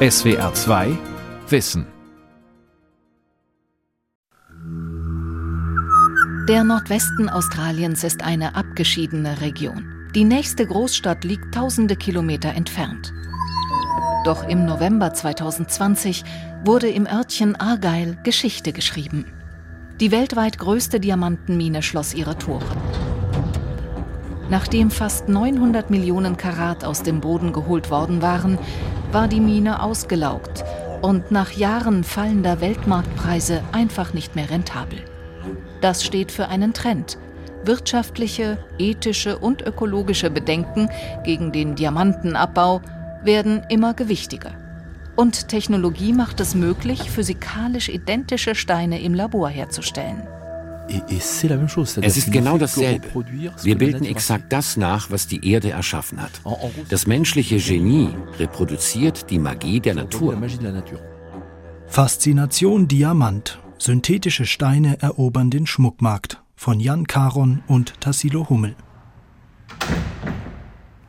SWR 2 Wissen Der Nordwesten Australiens ist eine abgeschiedene Region. Die nächste Großstadt liegt tausende Kilometer entfernt. Doch im November 2020 wurde im Örtchen Argyle Geschichte geschrieben. Die weltweit größte Diamantenmine schloss ihre Tore. Nachdem fast 900 Millionen Karat aus dem Boden geholt worden waren, war die Mine ausgelaugt und nach Jahren fallender Weltmarktpreise einfach nicht mehr rentabel. Das steht für einen Trend. Wirtschaftliche, ethische und ökologische Bedenken gegen den Diamantenabbau werden immer gewichtiger. Und Technologie macht es möglich, physikalisch identische Steine im Labor herzustellen. Es ist genau dasselbe. Wir bilden exakt das nach, was die Erde erschaffen hat. Das menschliche Genie reproduziert die Magie der Natur. Faszination Diamant. Synthetische Steine erobern den Schmuckmarkt von Jan Caron und Tassilo Hummel.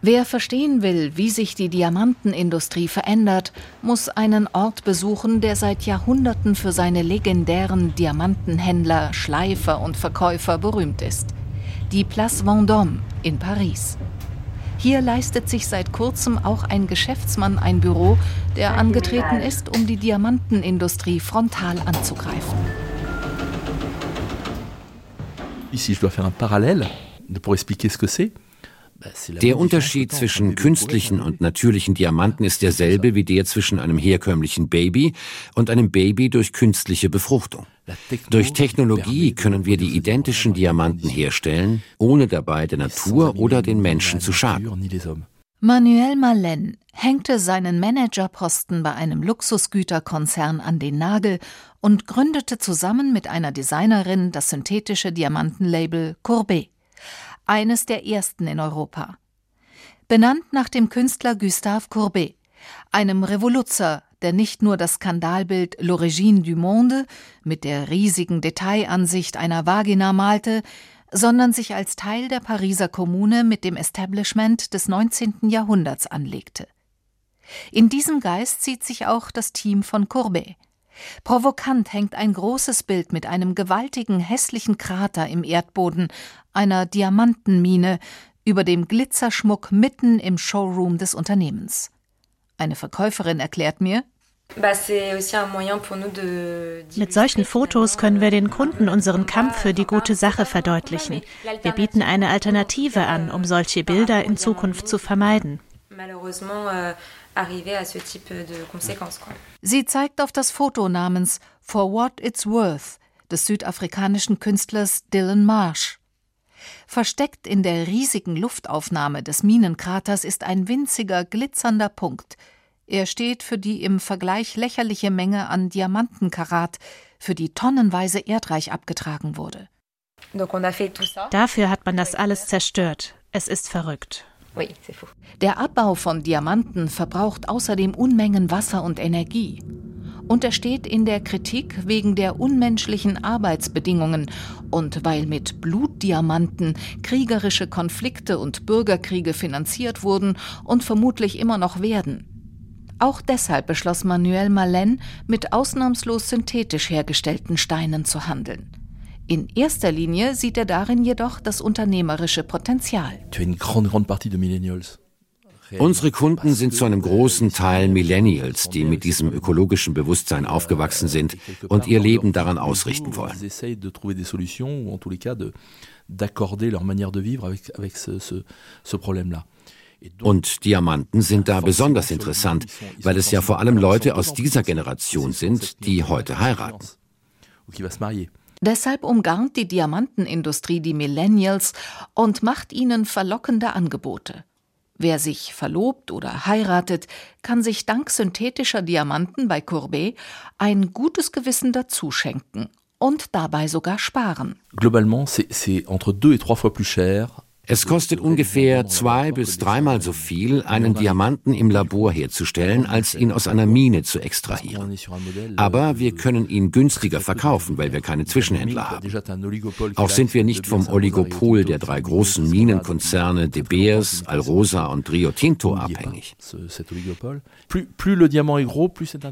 Wer verstehen will, wie sich die Diamantenindustrie verändert, muss einen Ort besuchen, der seit Jahrhunderten für seine legendären Diamantenhändler, Schleifer und Verkäufer berühmt ist. Die Place Vendôme in Paris. Hier leistet sich seit kurzem auch ein Geschäftsmann ein Büro, der angetreten ist, um die Diamantenindustrie frontal anzugreifen. Ici, je dois faire un parallèle pour expliquer ce que c'est. Der Unterschied zwischen künstlichen und natürlichen Diamanten ist derselbe wie der zwischen einem herkömmlichen Baby und einem Baby durch künstliche Befruchtung. Durch Technologie können wir die identischen Diamanten herstellen, ohne dabei der Natur oder den Menschen zu schaden. Manuel Malen hängte seinen Managerposten bei einem Luxusgüterkonzern an den Nagel und gründete zusammen mit einer Designerin das synthetische Diamantenlabel Courbet eines der ersten in Europa. Benannt nach dem Künstler Gustave Courbet, einem Revoluzer, der nicht nur das Skandalbild L'Origine du Monde mit der riesigen Detailansicht einer Vagina malte, sondern sich als Teil der Pariser Kommune mit dem Establishment des 19. Jahrhunderts anlegte. In diesem Geist sieht sich auch das Team von Courbet. Provokant hängt ein großes Bild mit einem gewaltigen, hässlichen Krater im Erdboden, einer Diamantenmine, über dem Glitzerschmuck mitten im Showroom des Unternehmens. Eine Verkäuferin erklärt mir, mit solchen Fotos können wir den Kunden unseren Kampf für die gute Sache verdeutlichen. Wir bieten eine Alternative an, um solche Bilder in Zukunft zu vermeiden arriver à ce type de conséquences. Sie zeigt auf das Foto namens For What It's Worth des südafrikanischen Künstlers Dylan Marsh. Versteckt in der riesigen Luftaufnahme des Minenkraters ist ein winziger, glitzernder Punkt. Er steht für die im Vergleich lächerliche Menge an Diamantenkarat, für die tonnenweise Erdreich abgetragen wurde. Dafür hat man das alles zerstört. Es ist verrückt. Der Abbau von Diamanten verbraucht außerdem Unmengen Wasser und Energie. Und er steht in der Kritik wegen der unmenschlichen Arbeitsbedingungen und weil mit Blutdiamanten kriegerische Konflikte und Bürgerkriege finanziert wurden und vermutlich immer noch werden. Auch deshalb beschloss Manuel Malen, mit ausnahmslos synthetisch hergestellten Steinen zu handeln. In erster Linie sieht er darin jedoch das unternehmerische Potenzial. Unsere Kunden sind zu einem großen Teil Millennials, die mit diesem ökologischen Bewusstsein aufgewachsen sind und ihr Leben daran ausrichten wollen. Und Diamanten sind da besonders interessant, weil es ja vor allem Leute aus dieser Generation sind, die heute heiraten. Deshalb umgarnt die Diamantenindustrie die Millennials und macht ihnen verlockende Angebote. Wer sich verlobt oder heiratet, kann sich dank synthetischer Diamanten bei Courbet ein gutes Gewissen dazuschenken und dabei sogar sparen. Globalement, c'est entre deux et trois fois plus cher Es kostet ungefähr zwei bis dreimal so viel, einen Diamanten im Labor herzustellen, als ihn aus einer Mine zu extrahieren. Aber wir können ihn günstiger verkaufen, weil wir keine Zwischenhändler haben. Auch sind wir nicht vom Oligopol der drei großen Minenkonzerne De Beers, Alrosa und Rio Tinto abhängig.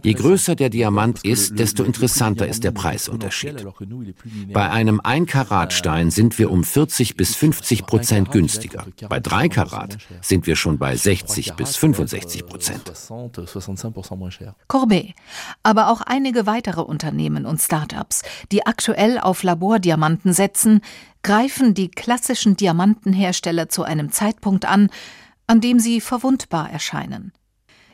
Je größer der Diamant ist, desto interessanter ist der Preisunterschied. Bei einem 1-Karat-Stein sind wir um 40 bis 50 Prozent Prozent günstiger. Bei 3 Karat sind wir schon bei 60 bis 65 Prozent. Courbet, aber auch einige weitere Unternehmen und Start-ups, die aktuell auf Labordiamanten setzen, greifen die klassischen Diamantenhersteller zu einem Zeitpunkt an, an dem sie verwundbar erscheinen.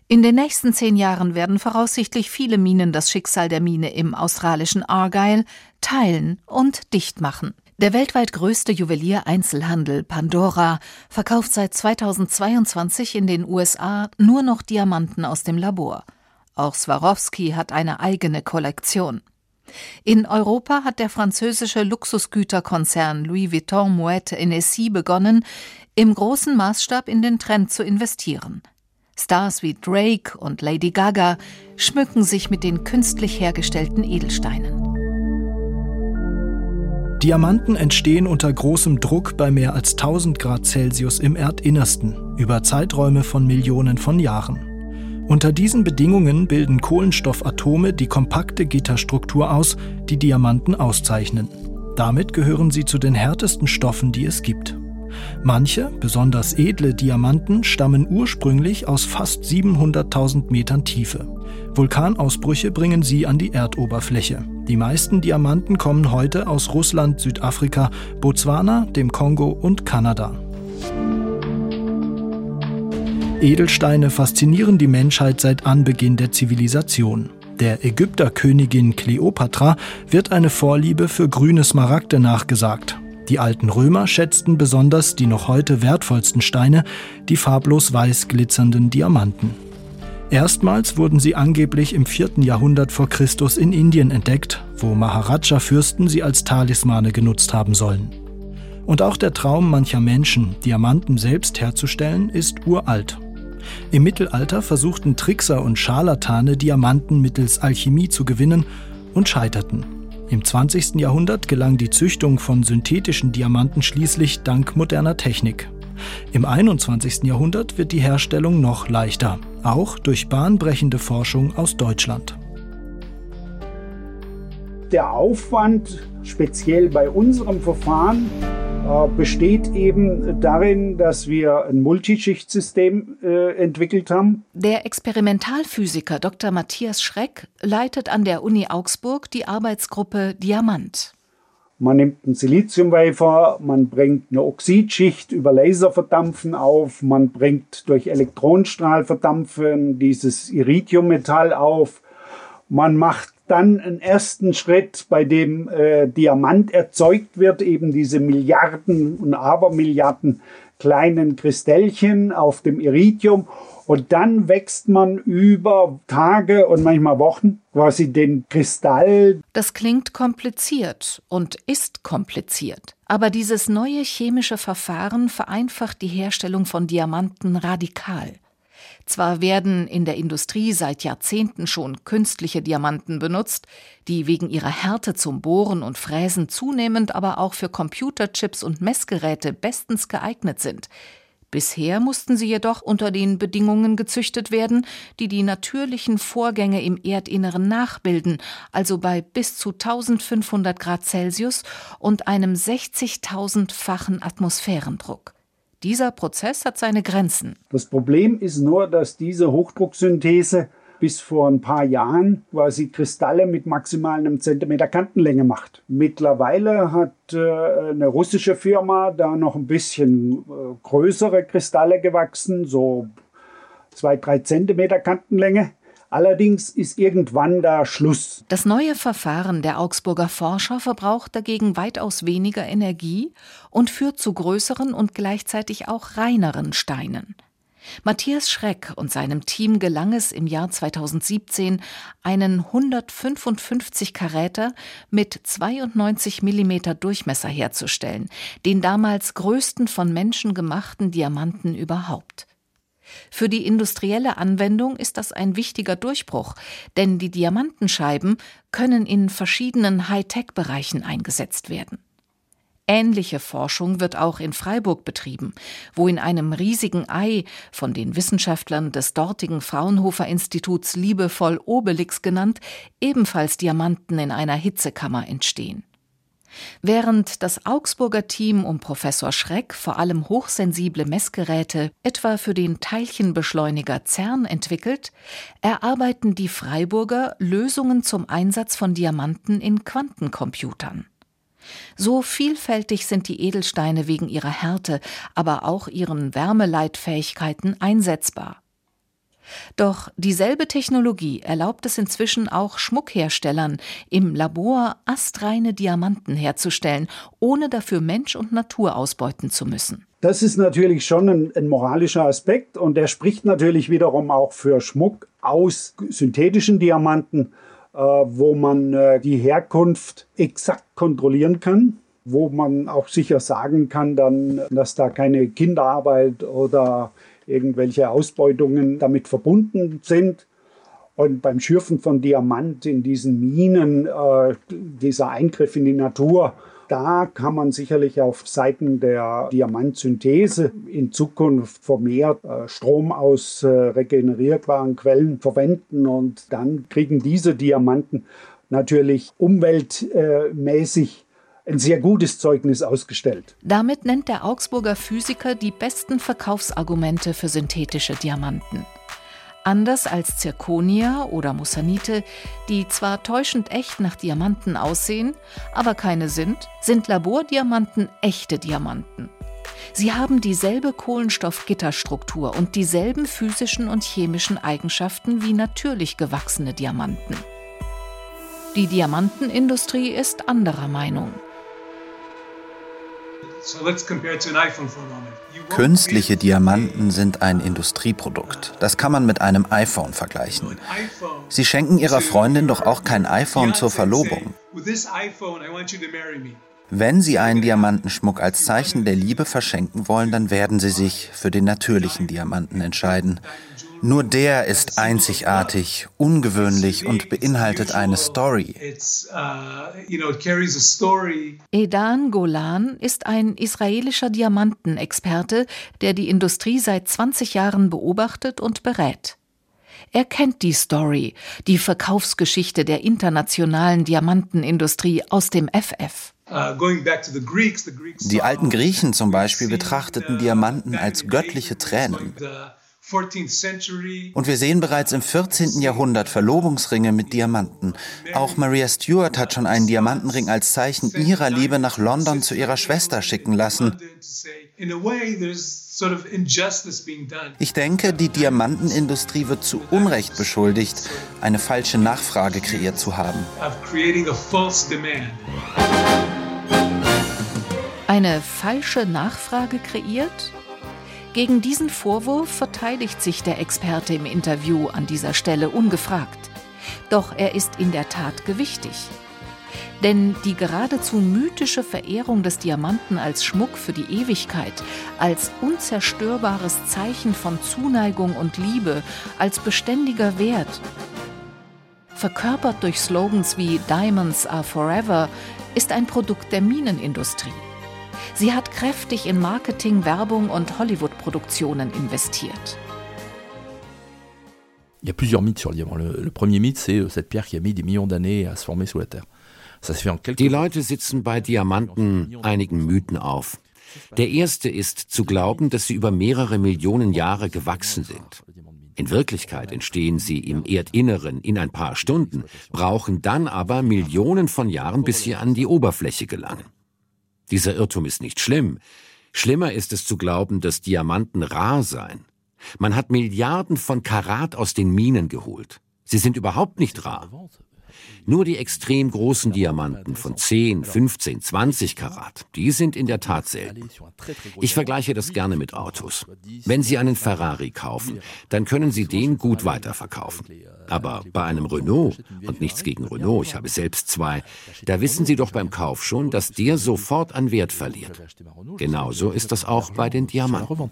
In den nächsten zehn Jahren werden voraussichtlich viele Minen das Schicksal der Mine im australischen Argyle teilen und dicht machen. Der weltweit größte Juwelier-Einzelhandel Pandora verkauft seit 2022 in den USA nur noch Diamanten aus dem Labor. Auch Swarovski hat eine eigene Kollektion. In Europa hat der französische Luxusgüterkonzern Louis Vuitton Moet Hennessy begonnen, im großen Maßstab in den Trend zu investieren. Stars wie Drake und Lady Gaga schmücken sich mit den künstlich hergestellten Edelsteinen. Diamanten entstehen unter großem Druck bei mehr als 1000 Grad Celsius im Erdinnersten über Zeiträume von Millionen von Jahren. Unter diesen Bedingungen bilden Kohlenstoffatome die kompakte Gitterstruktur aus, die Diamanten auszeichnen. Damit gehören sie zu den härtesten Stoffen, die es gibt. Manche, besonders edle Diamanten, stammen ursprünglich aus fast 700.000 Metern Tiefe. Vulkanausbrüche bringen sie an die Erdoberfläche. Die meisten Diamanten kommen heute aus Russland, Südafrika, Botswana, dem Kongo und Kanada. Edelsteine faszinieren die Menschheit seit Anbeginn der Zivilisation. Der Ägypterkönigin Kleopatra wird eine Vorliebe für grüne Smaragde nachgesagt. Die alten Römer schätzten besonders die noch heute wertvollsten Steine, die farblos weiß glitzernden Diamanten. Erstmals wurden sie angeblich im 4. Jahrhundert vor Christus in Indien entdeckt, wo Maharaja-Fürsten sie als Talismane genutzt haben sollen. Und auch der Traum mancher Menschen, Diamanten selbst herzustellen, ist uralt. Im Mittelalter versuchten Trickser und Scharlatane Diamanten mittels Alchemie zu gewinnen und scheiterten. Im 20. Jahrhundert gelang die Züchtung von synthetischen Diamanten schließlich dank moderner Technik. Im 21. Jahrhundert wird die Herstellung noch leichter, auch durch bahnbrechende Forschung aus Deutschland. Der Aufwand, speziell bei unserem Verfahren, besteht eben darin, dass wir ein Multischichtsystem äh, entwickelt haben. Der Experimentalphysiker Dr. Matthias Schreck leitet an der Uni Augsburg die Arbeitsgruppe Diamant. Man nimmt einen Siliziumwafer, man bringt eine Oxidschicht über Laserverdampfen auf, man bringt durch Elektronenstrahlverdampfen dieses Iridiummetall auf, man macht dann einen ersten Schritt, bei dem äh, Diamant erzeugt wird, eben diese Milliarden und Abermilliarden kleinen Kristellchen auf dem Iridium und dann wächst man über Tage und manchmal Wochen quasi den Kristall. Das klingt kompliziert und ist kompliziert. Aber dieses neue chemische Verfahren vereinfacht die Herstellung von Diamanten radikal. Zwar werden in der Industrie seit Jahrzehnten schon künstliche Diamanten benutzt, die wegen ihrer Härte zum Bohren und Fräsen zunehmend aber auch für Computerchips und Messgeräte bestens geeignet sind. Bisher mussten sie jedoch unter den Bedingungen gezüchtet werden, die die natürlichen Vorgänge im Erdinneren nachbilden, also bei bis zu 1500 Grad Celsius und einem 60.000-fachen Atmosphärendruck. Dieser Prozess hat seine Grenzen. Das Problem ist nur, dass diese Hochdrucksynthese bis vor ein paar Jahren quasi Kristalle mit maximal einem Zentimeter Kantenlänge macht. Mittlerweile hat äh, eine russische Firma da noch ein bisschen äh, größere Kristalle gewachsen, so zwei, drei Zentimeter Kantenlänge. Allerdings ist irgendwann da Schluss. Das neue Verfahren der Augsburger Forscher verbraucht dagegen weitaus weniger Energie und führt zu größeren und gleichzeitig auch reineren Steinen. Matthias Schreck und seinem Team gelang es im Jahr 2017, einen 155 Karäter mit 92 mm Durchmesser herzustellen, den damals größten von Menschen gemachten Diamanten überhaupt. Für die industrielle Anwendung ist das ein wichtiger Durchbruch, denn die Diamantenscheiben können in verschiedenen Hightech-Bereichen eingesetzt werden. Ähnliche Forschung wird auch in Freiburg betrieben, wo in einem riesigen Ei, von den Wissenschaftlern des dortigen Fraunhofer Instituts liebevoll Obelix genannt, ebenfalls Diamanten in einer Hitzekammer entstehen. Während das Augsburger Team um Professor Schreck vor allem hochsensible Messgeräte etwa für den Teilchenbeschleuniger CERN entwickelt, erarbeiten die Freiburger Lösungen zum Einsatz von Diamanten in Quantencomputern. So vielfältig sind die Edelsteine wegen ihrer Härte, aber auch ihren Wärmeleitfähigkeiten einsetzbar. Doch dieselbe Technologie erlaubt es inzwischen auch Schmuckherstellern, im Labor astreine Diamanten herzustellen, ohne dafür Mensch und Natur ausbeuten zu müssen. Das ist natürlich schon ein, ein, moralischer Aspekt und der spricht natürlich wiederum auch für Schmuck aus synthetischen Diamanten. Äh, wo man äh, die Herkunft exakt kontrollieren kann, wo man auch sicher sagen kann, dann, dass da keine Kinderarbeit oder irgendwelche Ausbeutungen damit verbunden sind. Und beim Schürfen von Diamant in diesen Minen, äh, dieser Eingriff in die Natur, da kann man sicherlich auf Seiten der Diamantsynthese in Zukunft vermehrt äh, Strom aus äh, regenerierbaren Quellen verwenden und dann kriegen diese Diamanten natürlich umweltmäßig ein sehr gutes Zeugnis ausgestellt. Damit nennt der Augsburger Physiker die besten Verkaufsargumente für synthetische Diamanten. Anders als Zirkonia oder Mussanite, die zwar täuschend echt nach Diamanten aussehen, aber keine sind, sind Labordiamanten echte Diamanten. Sie haben dieselbe Kohlenstoffgitterstruktur und dieselben physischen und chemischen Eigenschaften wie natürlich gewachsene Diamanten. Die Diamantenindustrie ist anderer Meinung. Künstliche Diamanten sind ein Industrieprodukt. Das kann man mit einem iPhone vergleichen. Sie schenken ihrer Freundin doch auch kein iPhone zur Verlobung. Wenn Sie einen Diamantenschmuck als Zeichen der Liebe verschenken wollen, dann werden Sie sich für den natürlichen Diamanten entscheiden. Nur der ist einzigartig, ungewöhnlich und beinhaltet eine Story. Edan Golan ist ein israelischer Diamantenexperte, der die Industrie seit 20 Jahren beobachtet und berät. Er kennt die Story, die Verkaufsgeschichte der internationalen Diamantenindustrie aus dem FF. Uh, die alten Griechen zum Beispiel betrachteten Diamanten als göttliche Tränen. Und wir sehen bereits im 14. Jahrhundert Verlobungsringe mit Diamanten. Auch Maria Stuart hat schon einen Diamantenring als Zeichen ihrer Liebe nach London zu ihrer Schwester schicken lassen. Ich denke, die Diamantenindustrie wird zu Unrecht beschuldigt, eine falsche Nachfrage kreiert zu haben. Eine falsche Nachfrage kreiert? Gegen diesen Vorwurf verteidigt sich der Experte im Interview an dieser Stelle ungefragt. Doch er ist in der Tat gewichtig. Denn die geradezu mythische Verehrung des Diamanten als Schmuck für die Ewigkeit, als unzerstörbares Zeichen von Zuneigung und Liebe, als beständiger Wert, verkörpert durch Slogans wie Diamonds are forever, ist ein Produkt der Minenindustrie. Sie hat kräftig in Marketing, Werbung und Hollywood-Produktionen investiert. Il y a plusieurs mythes sur le diamant. Le, le premier mythe, c'est euh, cette pierre qui a mis des millions d'années à se former sous la Terre. Die Leute sitzen bei Diamanten einigen Mythen auf. Der erste ist zu glauben, dass sie über mehrere Millionen Jahre gewachsen sind. In Wirklichkeit entstehen sie im Erdinneren in ein paar Stunden, brauchen dann aber Millionen von Jahren, bis sie an die Oberfläche gelangen. Dieser Irrtum ist nicht schlimm. Schlimmer ist es zu glauben, dass Diamanten rar seien. Man hat Milliarden von Karat aus den Minen geholt. Sie sind überhaupt nicht rar. Nur die extrem großen Diamanten von 10, 15, 20 Karat, die sind in der Tat selten. Ich vergleiche das gerne mit Autos. Wenn Sie einen Ferrari kaufen, dann können Sie den gut weiterverkaufen. Aber bei einem Renault, und nichts gegen Renault, ich habe selbst zwei, da wissen Sie doch beim Kauf schon, dass der sofort an Wert verliert. Genauso ist das auch bei den Diamanten.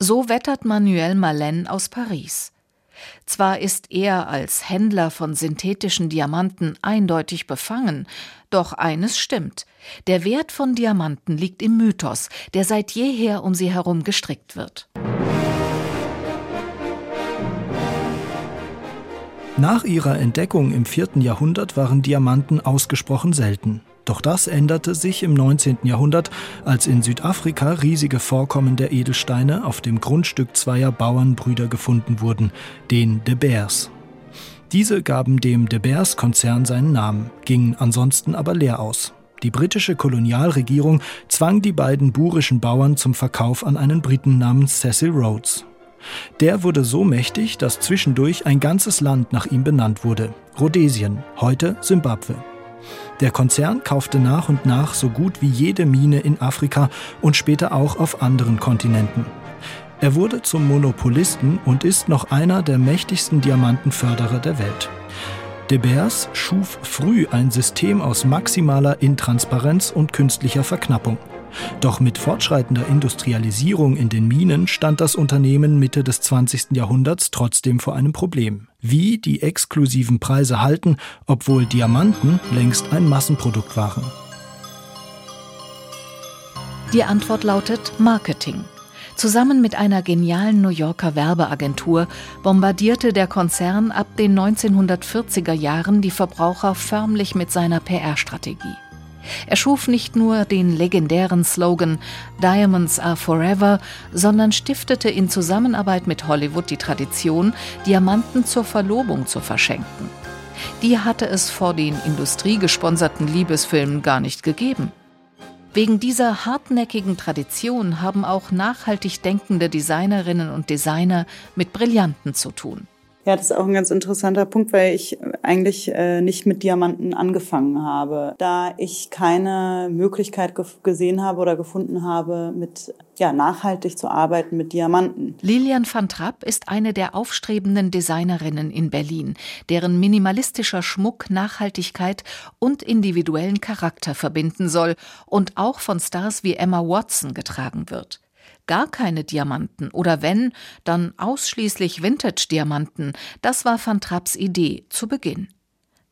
So wettert Manuel Malen aus Paris. Zwar ist er als Händler von synthetischen Diamanten eindeutig befangen, doch eines stimmt. Der Wert von Diamanten liegt im Mythos, der seit jeher um sie herum gestrickt wird. Nach ihrer Entdeckung im vierten Jahrhundert waren Diamanten ausgesprochen selten. Doch das änderte sich im 19. Jahrhundert, als in Südafrika riesige Vorkommen der Edelsteine auf dem Grundstück zweier Bauernbrüder gefunden wurden, den De Beers. Diese gaben dem De Beers-Konzern seinen Namen, gingen ansonsten aber leer aus. Die britische Kolonialregierung zwang die beiden burischen Bauern zum Verkauf an einen Briten namens Cecil Rhodes. Der wurde so mächtig, dass zwischendurch ein ganzes Land nach ihm benannt wurde, Rhodesien, heute Simbabwe. Der Konzern kaufte nach und nach so gut wie jede Mine in Afrika und später auch auf anderen Kontinenten. Er wurde zum Monopolisten und ist noch einer der mächtigsten Diamantenförderer der Welt. De Beers schuf früh ein System aus maximaler Intransparenz und künstlicher Verknappung. Doch mit fortschreitender Industrialisierung in den Minen stand das Unternehmen Mitte des 20. Jahrhunderts trotzdem vor einem Problem. Wie die exklusiven Preise halten, obwohl Diamanten längst ein Massenprodukt waren. Die Antwort lautet Marketing. Zusammen mit einer genialen New Yorker Werbeagentur bombardierte der Konzern ab den 1940er Jahren die Verbraucher förmlich mit seiner PR-Strategie. Er schuf nicht nur den legendären Slogan Diamonds are forever, sondern stiftete in Zusammenarbeit mit Hollywood die Tradition, Diamanten zur Verlobung zu verschenken. Die hatte es vor den industriegesponserten Liebesfilmen gar nicht gegeben. Wegen dieser hartnäckigen Tradition haben auch nachhaltig denkende Designerinnen und Designer mit Brillanten zu tun. Ja, das ist auch ein ganz interessanter Punkt, weil ich eigentlich äh, nicht mit Diamanten angefangen habe, da ich keine Möglichkeit gesehen habe oder gefunden habe, mit ja, nachhaltig zu arbeiten mit Diamanten. Lilian van Trapp ist eine der aufstrebenden Designerinnen in Berlin, deren minimalistischer Schmuck Nachhaltigkeit und individuellen Charakter verbinden soll und auch von Stars wie Emma Watson getragen wird gar keine Diamanten oder wenn, dann ausschließlich Vintage-Diamanten. Das war Van Trapps Idee zu Beginn.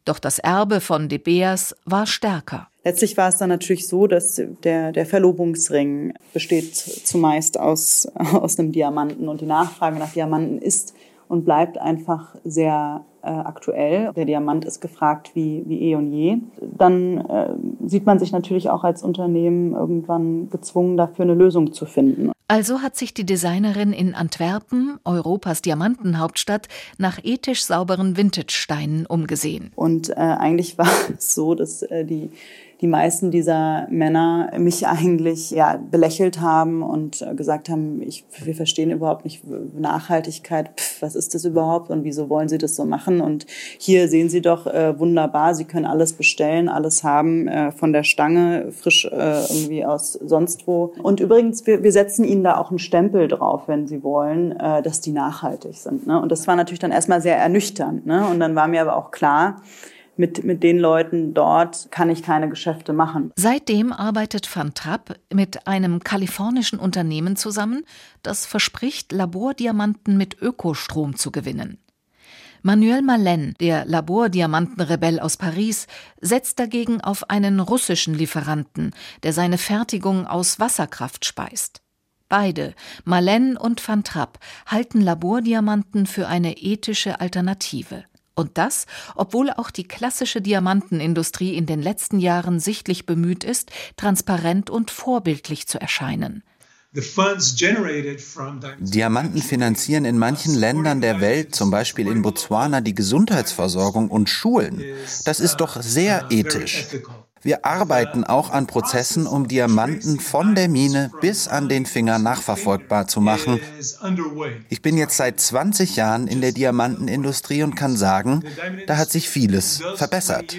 Doch das Erbe von De Beers war stärker. Letztlich war es dann natürlich so, dass der, der Verlobungsring besteht zumeist aus, aus einem Diamanten und die Nachfrage nach Diamanten ist und bleibt einfach sehr äh, aktuell. Der Diamant ist gefragt wie, wie eh und je. Dann äh, sieht man sich natürlich auch als Unternehmen irgendwann gezwungen, dafür eine Lösung zu finden. Also hat sich die Designerin in Antwerpen, Europas Diamantenhauptstadt, nach ethisch sauberen Vintage-Steinen umgesehen. Und äh, eigentlich war es so, dass äh, die die meisten dieser Männer mich eigentlich ja, belächelt haben und äh, gesagt haben, ich, wir verstehen überhaupt nicht Nachhaltigkeit, Pff, was ist das überhaupt und wieso wollen sie das so machen? Und hier sehen Sie doch äh, wunderbar, Sie können alles bestellen, alles haben, äh, von der Stange, frisch äh, irgendwie aus sonst wo. Und übrigens, wir, wir setzen Ihnen da auch einen Stempel drauf, wenn Sie wollen, äh, dass die nachhaltig sind. Ne? Und das war natürlich dann erstmal sehr ernüchternd. Ne? Und dann war mir aber auch klar, mit, mit den Leuten dort kann ich keine Geschäfte machen. Seitdem arbeitet Van Trapp mit einem kalifornischen Unternehmen zusammen, das verspricht, Labordiamanten mit Ökostrom zu gewinnen. Manuel Malen, der Labordiamantenrebell aus Paris, setzt dagegen auf einen russischen Lieferanten, der seine Fertigung aus Wasserkraft speist. Beide, Malen und Van Trapp, halten Labordiamanten für eine ethische Alternative. Und das, obwohl auch die klassische Diamantenindustrie in den letzten Jahren sichtlich bemüht ist, transparent und vorbildlich zu erscheinen. Diamanten finanzieren in manchen Ländern der Welt, zum Beispiel in Botswana, die Gesundheitsversorgung und Schulen. Das ist doch sehr ethisch. Wir arbeiten auch an Prozessen, um Diamanten von der Mine bis an den Finger nachverfolgbar zu machen. Ich bin jetzt seit 20 Jahren in der Diamantenindustrie und kann sagen, da hat sich vieles verbessert.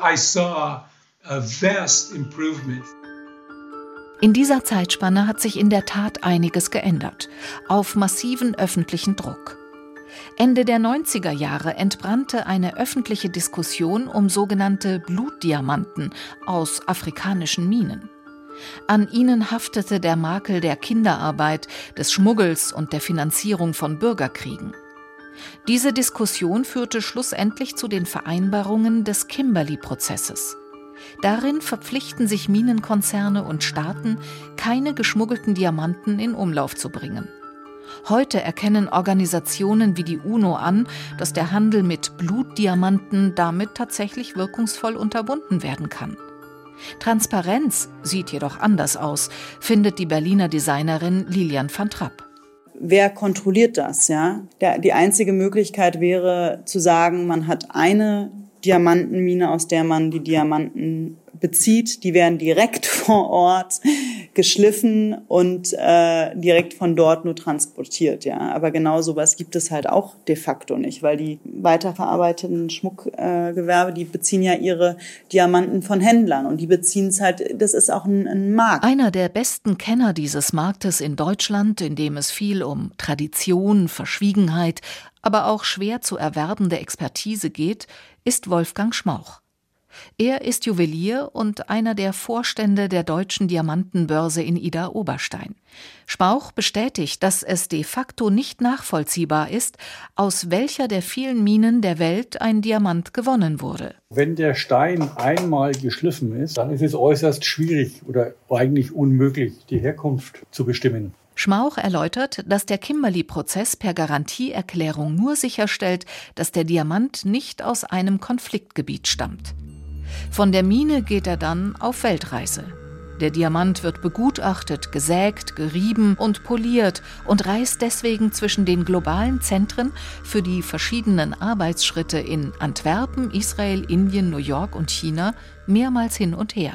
In dieser Zeitspanne hat sich in der Tat einiges geändert, auf massiven öffentlichen Druck. Ende der 90er Jahre entbrannte eine öffentliche Diskussion um sogenannte Blutdiamanten aus afrikanischen Minen. An ihnen haftete der Makel der Kinderarbeit, des Schmuggels und der Finanzierung von Bürgerkriegen. Diese Diskussion führte schlussendlich zu den Vereinbarungen des Kimberley-Prozesses. Darin verpflichten sich Minenkonzerne und Staaten, keine geschmuggelten Diamanten in Umlauf zu bringen. Heute erkennen Organisationen wie die UNO an, dass der Handel mit Blutdiamanten damit tatsächlich wirkungsvoll unterbunden werden kann. Transparenz sieht jedoch anders aus, findet die Berliner Designerin Lilian van Trapp. Wer kontrolliert das? Ja, die einzige Möglichkeit wäre zu sagen, man hat eine Diamantenmine, aus der man die Diamanten bezieht. Die werden direkt vor Ort geschliffen und äh, direkt von dort nur transportiert. Ja, aber genau sowas gibt es halt auch de facto nicht, weil die weiterverarbeiteten Schmuckgewerbe, äh, die beziehen ja ihre Diamanten von Händlern und die beziehen es halt. Das ist auch ein, ein Markt. Einer der besten Kenner dieses Marktes in Deutschland, in dem es viel um Tradition, Verschwiegenheit, aber auch schwer zu erwerbende Expertise geht, ist Wolfgang Schmauch. Er ist Juwelier und einer der Vorstände der deutschen Diamantenbörse in Ida Oberstein. Spauch bestätigt, dass es de facto nicht nachvollziehbar ist, aus welcher der vielen Minen der Welt ein Diamant gewonnen wurde. Wenn der Stein einmal geschliffen ist, dann ist es äußerst schwierig oder eigentlich unmöglich, die Herkunft zu bestimmen. Schmauch erläutert, dass der Kimberley-Prozess per Garantieerklärung nur sicherstellt, dass der Diamant nicht aus einem Konfliktgebiet stammt. Von der Mine geht er dann auf Weltreise. Der Diamant wird begutachtet, gesägt, gerieben und poliert und reist deswegen zwischen den globalen Zentren für die verschiedenen Arbeitsschritte in Antwerpen, Israel, Indien, New York und China mehrmals hin und her.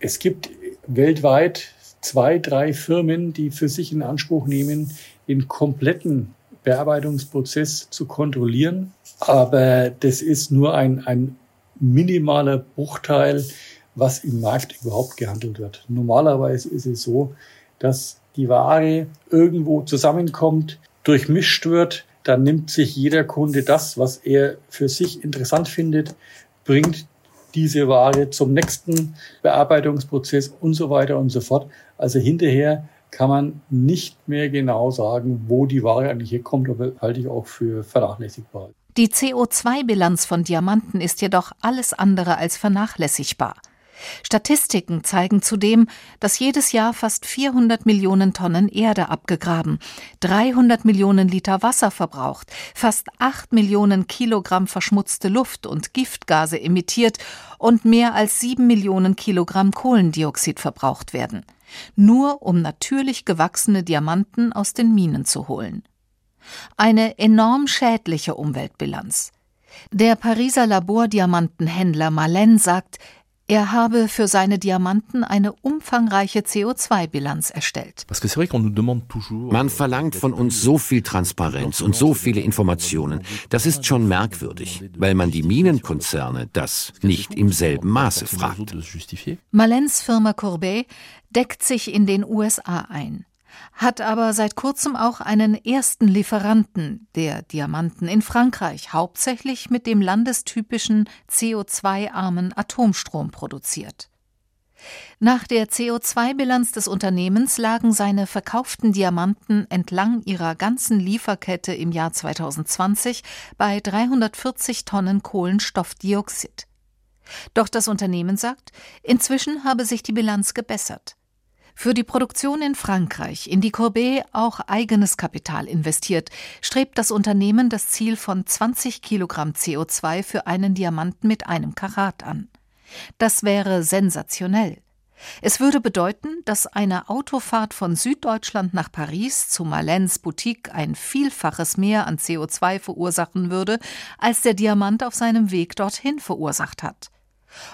Es gibt weltweit zwei, drei Firmen, die für sich in Anspruch nehmen, den kompletten Bearbeitungsprozess zu kontrollieren. Aber das ist nur ein, ein minimaler Bruchteil, was im Markt überhaupt gehandelt wird. Normalerweise ist es so, dass die Ware irgendwo zusammenkommt, durchmischt wird, dann nimmt sich jeder Kunde das, was er für sich interessant findet, bringt diese Ware zum nächsten Bearbeitungsprozess und so weiter und so fort. Also hinterher kann man nicht mehr genau sagen, wo die Ware eigentlich herkommt, aber halte ich auch für vernachlässigbar. Die CO2-Bilanz von Diamanten ist jedoch alles andere als vernachlässigbar. Statistiken zeigen zudem, dass jedes Jahr fast 400 Millionen Tonnen Erde abgegraben, 300 Millionen Liter Wasser verbraucht, fast 8 Millionen Kilogramm verschmutzte Luft und Giftgase emittiert und mehr als 7 Millionen Kilogramm Kohlendioxid verbraucht werden. Nur um natürlich gewachsene Diamanten aus den Minen zu holen. Eine enorm schädliche Umweltbilanz. Der Pariser Labordiamantenhändler Malen sagt, er habe für seine Diamanten eine umfangreiche CO2-Bilanz erstellt. Man verlangt von uns so viel Transparenz und so viele Informationen. Das ist schon merkwürdig, weil man die Minenkonzerne das nicht im selben Maße fragt. Malens Firma Courbet deckt sich in den USA ein hat aber seit kurzem auch einen ersten Lieferanten der Diamanten in Frankreich, hauptsächlich mit dem landestypischen CO2-armen Atomstrom produziert. Nach der CO2-Bilanz des Unternehmens lagen seine verkauften Diamanten entlang ihrer ganzen Lieferkette im Jahr 2020 bei 340 Tonnen Kohlenstoffdioxid. Doch das Unternehmen sagt, inzwischen habe sich die Bilanz gebessert. Für die Produktion in Frankreich, in die Courbet auch eigenes Kapital investiert, strebt das Unternehmen das Ziel von 20 Kilogramm CO2 für einen Diamanten mit einem Karat an. Das wäre sensationell. Es würde bedeuten, dass eine Autofahrt von Süddeutschland nach Paris zu Malens Boutique ein Vielfaches mehr an CO2 verursachen würde, als der Diamant auf seinem Weg dorthin verursacht hat.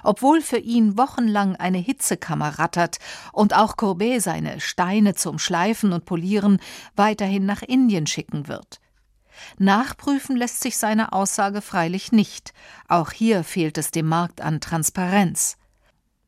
Obwohl für ihn wochenlang eine Hitzekammer rattert und auch Courbet seine Steine zum Schleifen und Polieren weiterhin nach Indien schicken wird. Nachprüfen lässt sich seine Aussage freilich nicht. Auch hier fehlt es dem Markt an Transparenz.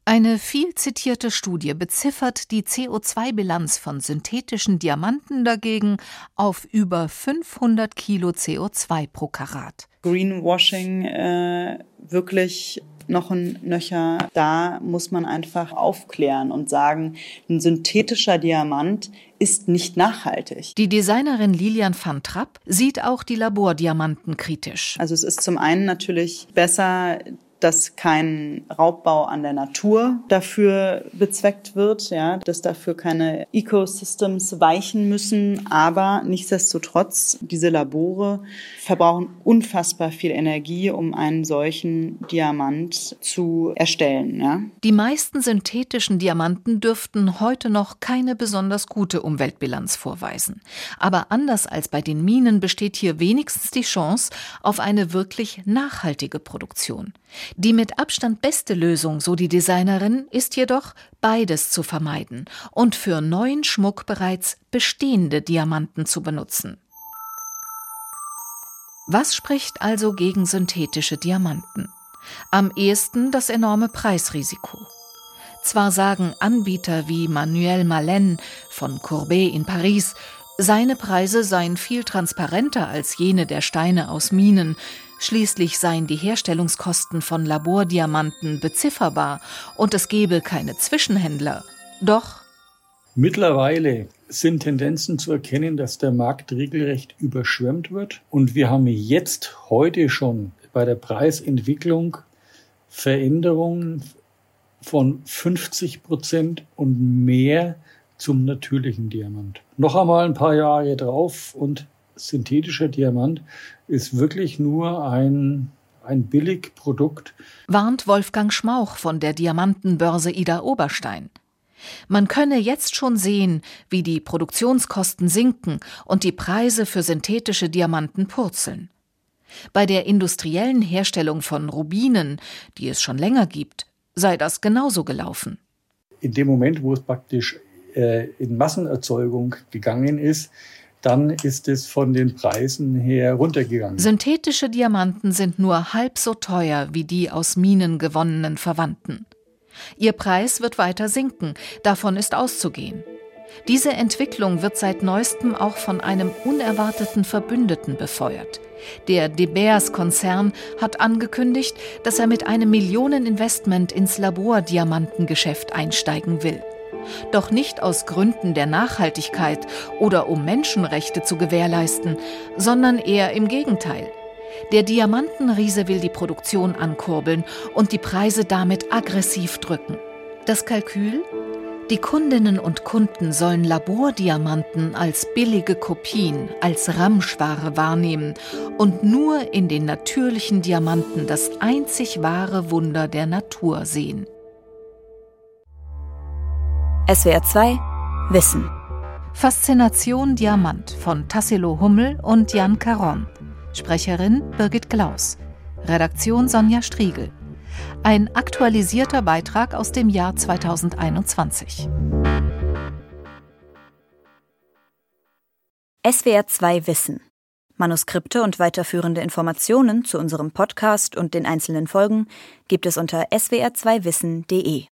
Eine viel zitierte Studie beziffert die CO2-Bilanz von synthetischen Diamanten dagegen auf über 500 Kilo CO2 pro Karat. Greenwashing äh, wirklich noch ein Nöcher. Da muss man einfach aufklären und sagen, ein synthetischer Diamant ist nicht nachhaltig. Die Designerin Lilian van Trapp sieht auch die Labordiamanten kritisch. Also es ist zum einen natürlich besser, dass kein Raubbau an der Natur dafür bezweckt wird, ja, dass dafür keine Ecosystems weichen müssen. Aber nichtsdestotrotz, diese Labore verbrauchen unfassbar viel Energie, um einen solchen Diamant zu erstellen. Ja. Die meisten synthetischen Diamanten dürften heute noch keine besonders gute Umweltbilanz vorweisen. Aber anders als bei den Minen besteht hier wenigstens die Chance auf eine wirklich nachhaltige Produktion. Die mit Abstand beste Lösung, so die Designerin, ist jedoch, beides zu vermeiden und für neuen Schmuck bereits bestehende Diamanten zu benutzen. Was spricht also gegen synthetische Diamanten? Am ehesten das enorme Preisrisiko. Zwar sagen Anbieter wie Manuel Malen von Courbet in Paris, seine Preise seien viel transparenter als jene der Steine aus Minen, Schließlich seien die Herstellungskosten von Labordiamanten bezifferbar und es gebe keine Zwischenhändler. Doch Mittlerweile sind Tendenzen zu erkennen, dass der Markt regelrecht überschwemmt wird. Und wir haben jetzt heute schon bei der Preisentwicklung Veränderungen von 50 Prozent und mehr zum natürlichen Diamant. Noch einmal ein paar Jahre drauf und synthetischer Diamant ist wirklich nur ein, ein Billigprodukt. Warnt Wolfgang Schmauch von der Diamantenbörse Ida Oberstein. Man könne jetzt schon sehen, wie die Produktionskosten sinken und die Preise für synthetische Diamanten purzeln. Bei der industriellen Herstellung von Rubinen, die es schon länger gibt, sei das genauso gelaufen. In dem Moment, wo es praktisch äh, in Massenerzeugung gegangen ist, dann ist es von den Preisen her runtergegangen. Synthetische Diamanten sind nur halb so teuer wie die aus Minen gewonnenen Verwandten. Ihr Preis wird weiter sinken, davon ist auszugehen. Diese Entwicklung wird seit neuestem auch von einem unerwarteten Verbündeten befeuert. Der De Beers-Konzern hat angekündigt, dass er mit einem Millioneninvestment ins Labordiamantengeschäft einsteigen will doch nicht aus Gründen der Nachhaltigkeit oder um Menschenrechte zu gewährleisten, sondern eher im Gegenteil. Der Diamantenriese will die Produktion ankurbeln und die Preise damit aggressiv drücken. Das Kalkül? Die Kundinnen und Kunden sollen Labordiamanten als billige Kopien, als Ramschware wahrnehmen und nur in den natürlichen Diamanten das einzig wahre Wunder der Natur sehen. SWR 2 Wissen. Faszination Diamant von Tassilo Hummel und Jan Caron. Sprecherin Birgit Klaus. Redaktion Sonja Striegel. Ein aktualisierter Beitrag aus dem Jahr 2021. SWR 2 Wissen. Manuskripte und weiterführende Informationen zu unserem Podcast und den einzelnen Folgen gibt es unter swr2wissen.de.